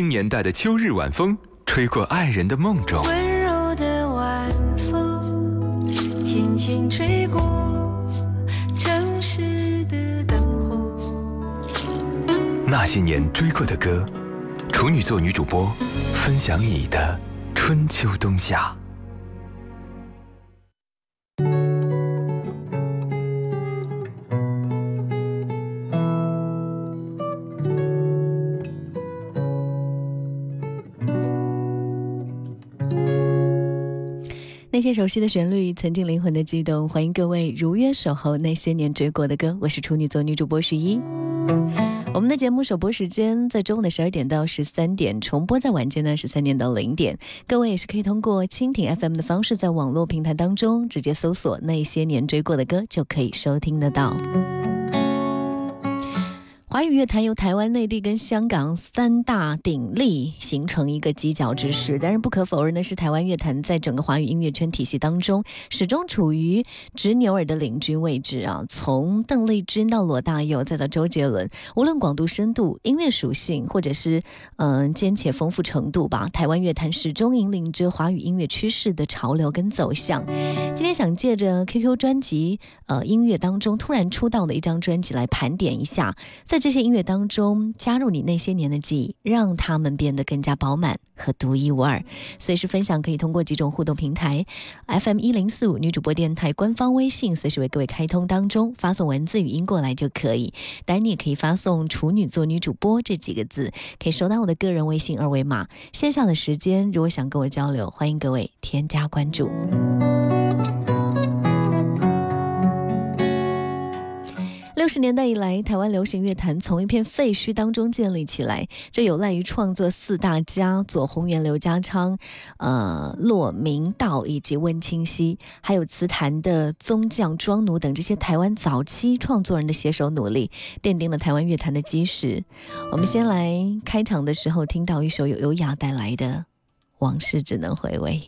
零年代的秋日晚风，吹过爱人的梦中。温柔的晚风，轻轻吹过城市的灯火。那些年追过的歌，处女座女主播分享你的春秋冬夏。熟悉的旋律，曾经灵魂的悸动。欢迎各位如约守候那些年追过的歌。我是处女座女主播徐一。我们的节目首播时间在中午的十二点到十三点，重播在晚间呢十三点到零点。各位也是可以通过蜻蜓 FM 的方式，在网络平台当中直接搜索那些年追过的歌，就可以收听得到。华语乐坛由台湾、内地跟香港三大鼎立形成一个犄角之势，但是不可否认的是，台湾乐坛在整个华语音乐圈体系当中，始终处于执牛耳的领军位置啊。从邓丽君到罗大佑，再到周杰伦，无论广度、深度、音乐属性，或者是嗯兼且丰富程度吧，台湾乐坛始终引领着华语音乐趋势的潮流跟走向。今天想借着 QQ 专辑呃音乐当中突然出道的一张专辑来盘点一下，在这些音乐当中加入你那些年的记忆，让他们变得更加饱满和独一无二。随时分享可以通过几种互动平台，FM 一零四五女主播电台官方微信随时为各位开通当中，发送文字语音过来就可以。当然你也可以发送“处女座女主播”这几个字，可以收到我的个人微信二维码。线下的时间如果想跟我交流，欢迎各位添加关注。十年代以来，台湾流行乐坛从一片废墟当中建立起来，这有赖于创作四大家左宏元、刘家昌、呃骆明道以及温清溪，还有词坛的宗匠庄奴等这些台湾早期创作人的携手努力，奠定了台湾乐坛的基石。我们先来开场的时候听到一首由优雅带来的《往事只能回味》。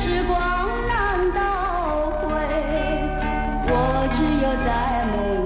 时光难倒回，我只有在梦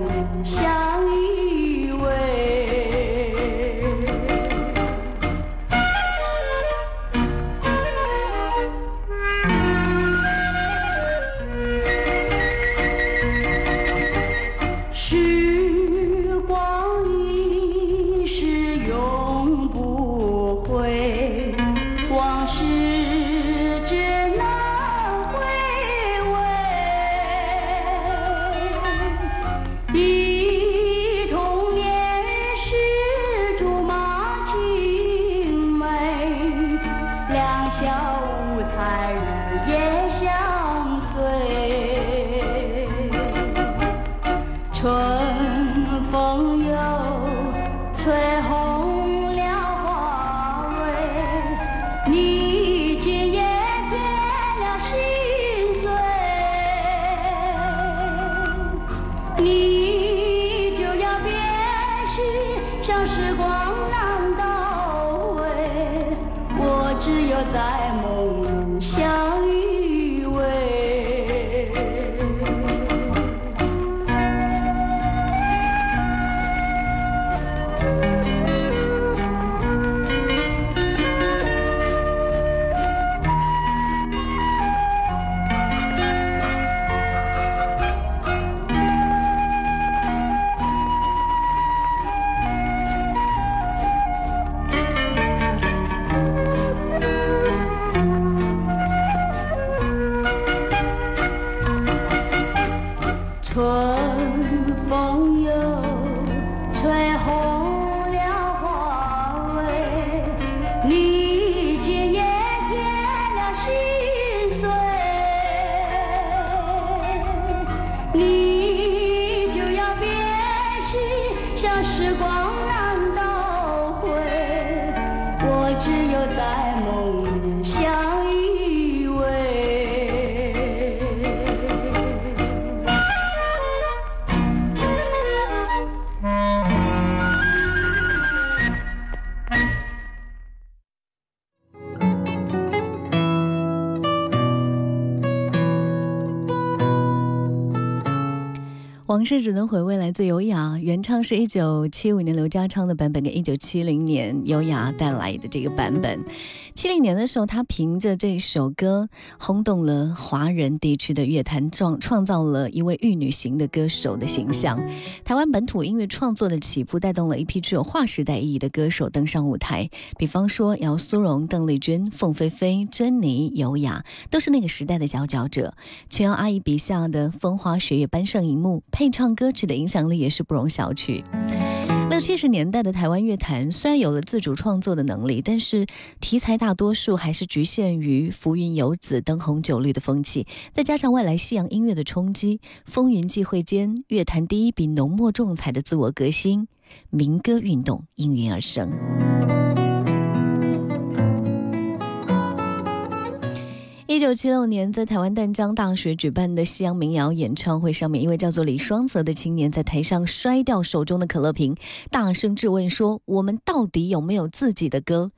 往事只能回味，来自优雅，原唱是一九七五年刘家昌的版本，跟一九七零年优雅带来的这个版本。七零年的时候，他凭着这首歌轰动了华人地区的乐坛，创创造了一位玉女型的歌手的形象。台湾本土音乐创作的起步，带动了一批具有划时代意义的歌手登上舞台。比方说，姚苏蓉、邓丽君、凤飞飞、珍妮、优雅，都是那个时代的佼佼者。琼瑶阿姨笔下的风花雪月搬上荧幕。配唱歌曲的影响力也是不容小觑。六七十年代的台湾乐坛虽然有了自主创作的能力，但是题材大多数还是局限于浮云游子、灯红酒绿的风气，再加上外来西洋音乐的冲击，风云际会间，乐坛第一笔浓墨重彩的自我革新——民歌运动应运而生。一九七六年，在台湾淡江大学举办的西洋民谣演唱会上面，一位叫做李双泽的青年在台上摔掉手中的可乐瓶，大声质问说：“我们到底有没有自己的歌？”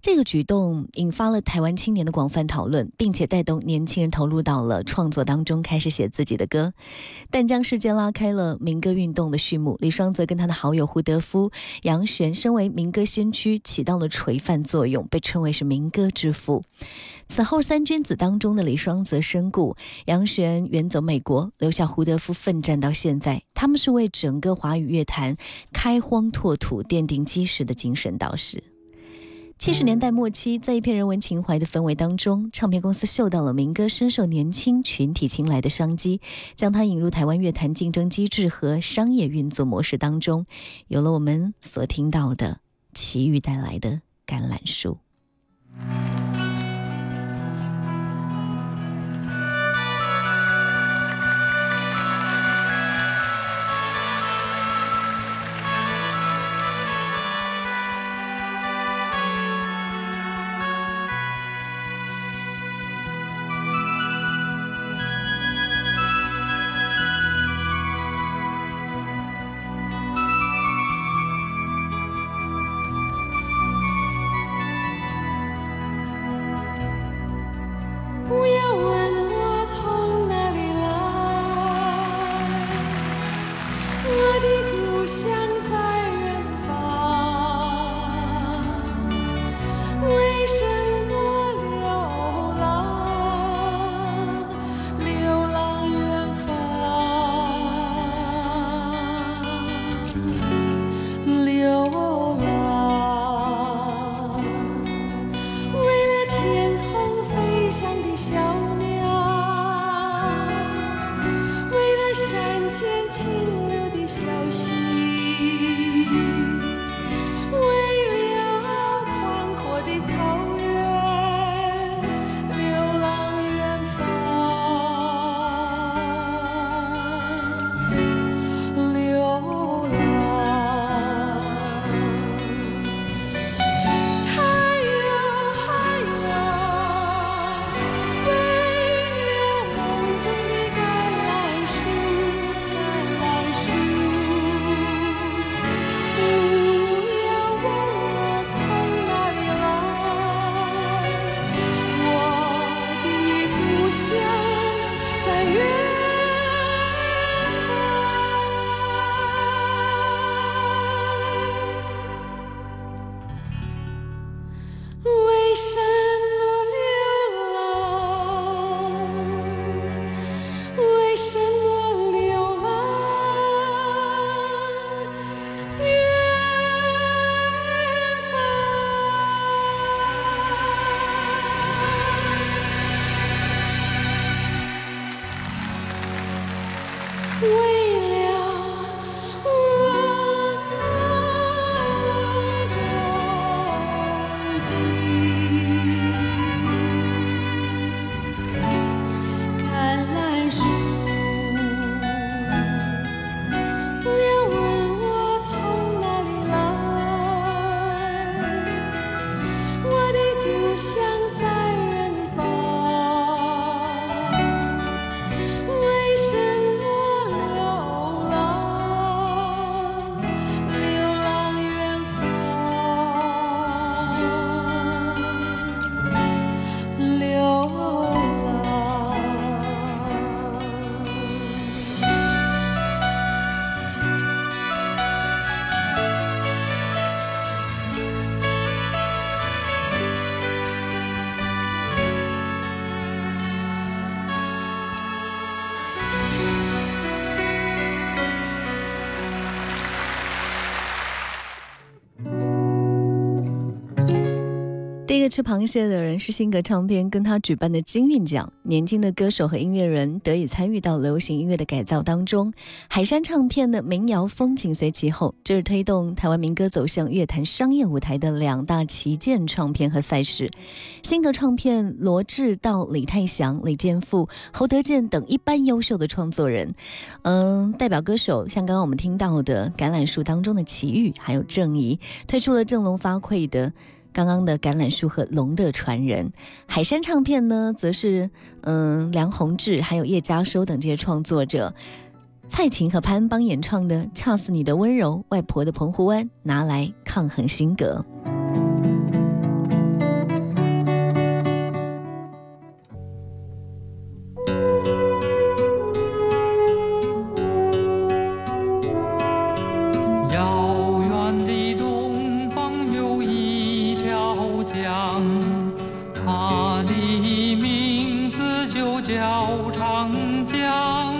这个举动引发了台湾青年的广泛讨论，并且带动年轻人投入到了创作当中，开始写自己的歌。淡江事件拉开了民歌运动的序幕。李双泽跟他的好友胡德夫、杨璇，身为民歌先驱，起到了垂范作用，被称为是民歌之父。此后，三君子当中的李双泽身故，杨璇远走美国，留下胡德夫奋战到现在。他们是为整个华语乐坛开荒拓土、奠定基石的精神导师。七十年代末期，在一片人文情怀的氛围当中，唱片公司嗅到了民歌深受年轻群体青睐的商机，将它引入台湾乐坛竞争机制和商业运作模式当中，有了我们所听到的奇遇带来的橄榄树。Wait. 吃螃蟹的人是新格唱片跟他举办的金韵奖，年轻的歌手和音乐人得以参与到流行音乐的改造当中。海山唱片的民谣风紧随其后，这是推动台湾民歌走向乐坛商业舞台的两大旗舰唱片和赛事。新格唱片罗志道、李泰祥、李健富、侯德健等一般优秀的创作人，嗯，代表歌手像刚刚我们听到的《橄榄树》当中的奇遇，还有郑怡，推出了振聋发聩的。刚刚的橄榄树和龙的传人，海山唱片呢，则是嗯梁宏志还有叶嘉收等这些创作者，蔡琴和潘邦演唱的《恰似你的温柔》，外婆的澎湖湾拿来抗衡新格。长江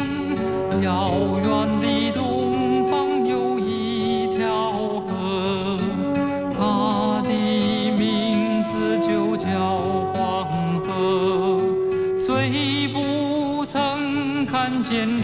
遥远的东方有一条河它的名字就叫黄河。虽不曾看见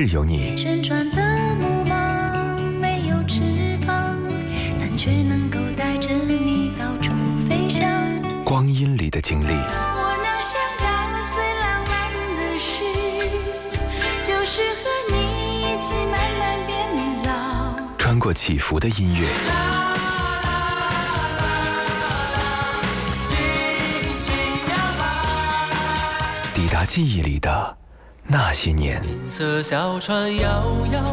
这城市有你，旋转的木马没有翅膀，但却能够带着你到处飞翔。光阴里的经历，我能想到最浪漫的事，就是和你一起慢慢变老。穿过起伏的音乐，抵达记忆里的那些年。银色小船摇摇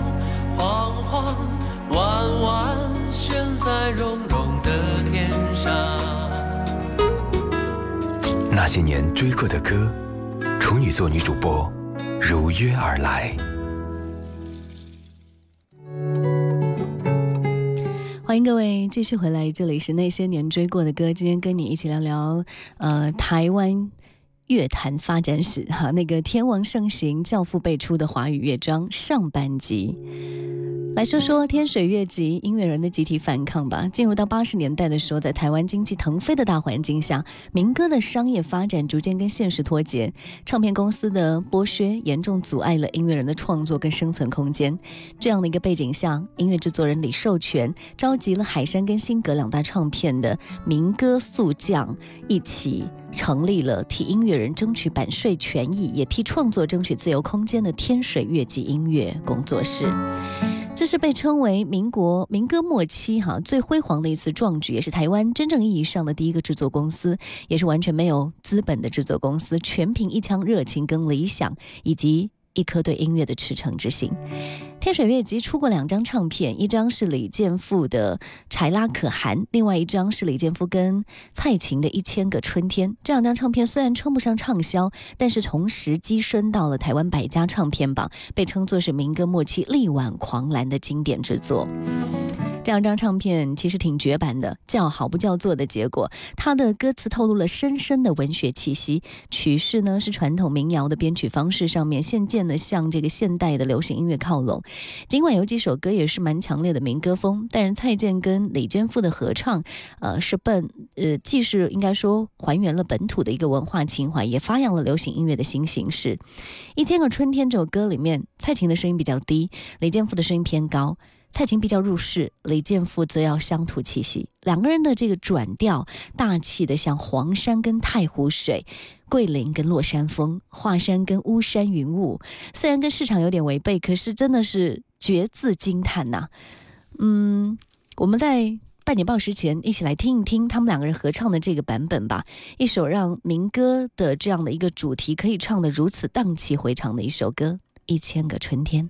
晃晃，弯弯悬在绒绒的天上。那些年追过的歌，处女座女主播如约而来。欢迎各位继续回来，这里是那些年追过的歌。今天跟你一起聊聊，呃，台湾乐坛发展史哈，那个天王盛行、教父辈出的华语乐章上半集。来说说天水乐集音乐人的集体反抗吧。进入到八十年代的时候，在台湾经济腾飞的大环境下，民歌的商业发展逐渐跟现实脱节，唱片公司的剥削严重阻碍了音乐人的创作跟生存空间。这样的一个背景下，音乐制作人李寿全召集了海山跟新格两大唱片的民歌速将一起。成立了替音乐人争取版税权益，也替创作争取自由空间的天水乐集音乐工作室。这是被称为民国民歌末期哈最辉煌的一次壮举，也是台湾真正意义上的第一个制作公司，也是完全没有资本的制作公司，全凭一腔热情跟理想，以及一颗对音乐的赤诚之心。天水乐集出过两张唱片，一张是李健富的《柴拉可汗》，另外一张是李健富跟蔡琴的《一千个春天》。这两张唱片虽然称不上畅销，但是同时跻身到了台湾百家唱片榜，被称作是民歌末期力挽狂澜的经典之作。这两张唱片其实挺绝版的，叫好不叫座的结果。它的歌词透露了深深的文学气息，曲式呢是传统民谣的编曲方式，上面渐渐的向这个现代的流行音乐靠拢。尽管有几首歌也是蛮强烈的民歌风，但是蔡健跟李健富的合唱，呃，是奔呃，既是应该说还原了本土的一个文化情怀，也发扬了流行音乐的新形式。《一千个春天》这首歌里面，蔡琴的声音比较低，李健富的声音偏高。蔡琴比较入世，李健富则要乡土气息。两个人的这个转调，大气的像黄山跟太湖水，桂林跟落山风，华山跟巫山云雾。虽然跟市场有点违背，可是真的是绝字惊叹呐。嗯，我们在半点报时前一起来听一听他们两个人合唱的这个版本吧。一首让民歌的这样的一个主题可以唱得如此荡气回肠的一首歌，《一千个春天》。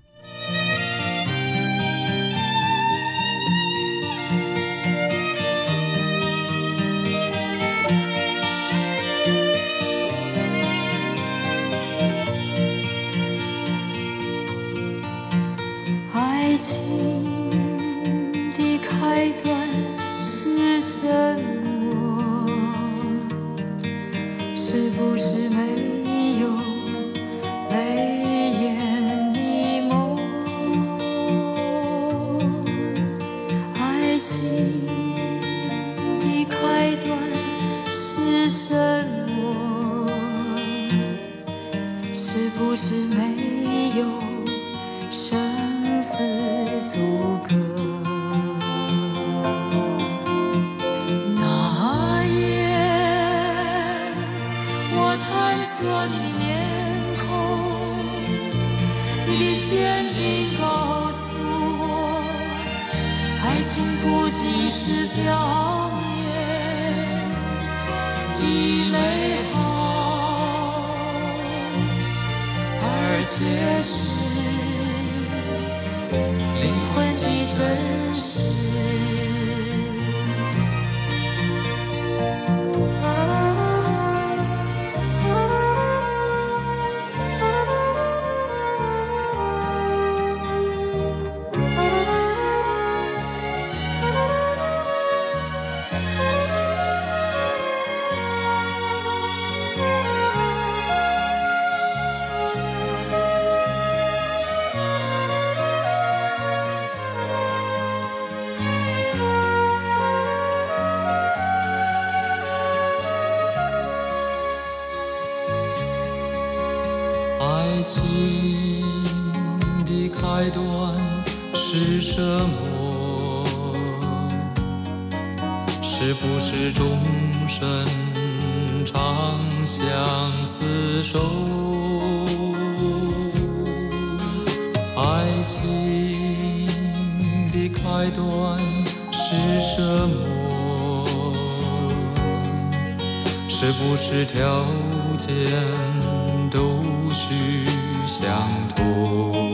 开端是什么？是不是条件都需相同？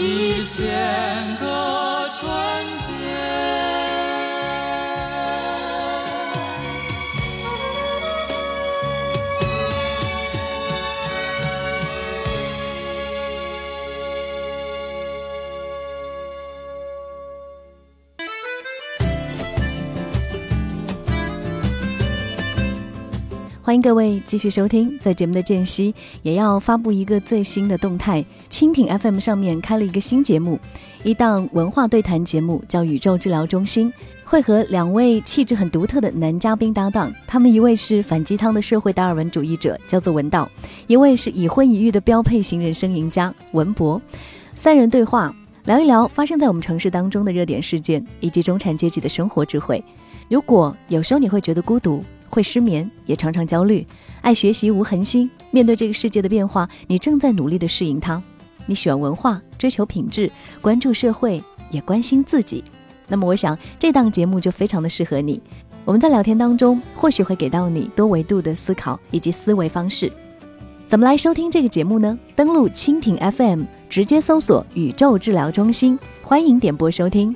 一切。欢迎各位继续收听，在节目的间隙也要发布一个最新的动态。蜻蜓 FM 上面开了一个新节目，一档文化对谈节目，叫《宇宙治疗中心》，会和两位气质很独特的男嘉宾搭档。他们一位是反鸡汤的社会达尔文主义者，叫做文道；一位是已婚已育的标配型人生赢家文博。三人对话，聊一聊发生在我们城市当中的热点事件，以及中产阶级的生活智慧。如果有时候你会觉得孤独，会失眠，也常常焦虑，爱学习无恒心。面对这个世界的变化，你正在努力的适应它。你喜欢文化，追求品质，关注社会，也关心自己。那么，我想这档节目就非常的适合你。我们在聊天当中，或许会给到你多维度的思考以及思维方式。怎么来收听这个节目呢？登录蜻蜓 FM，直接搜索“宇宙治疗中心”，欢迎点播收听。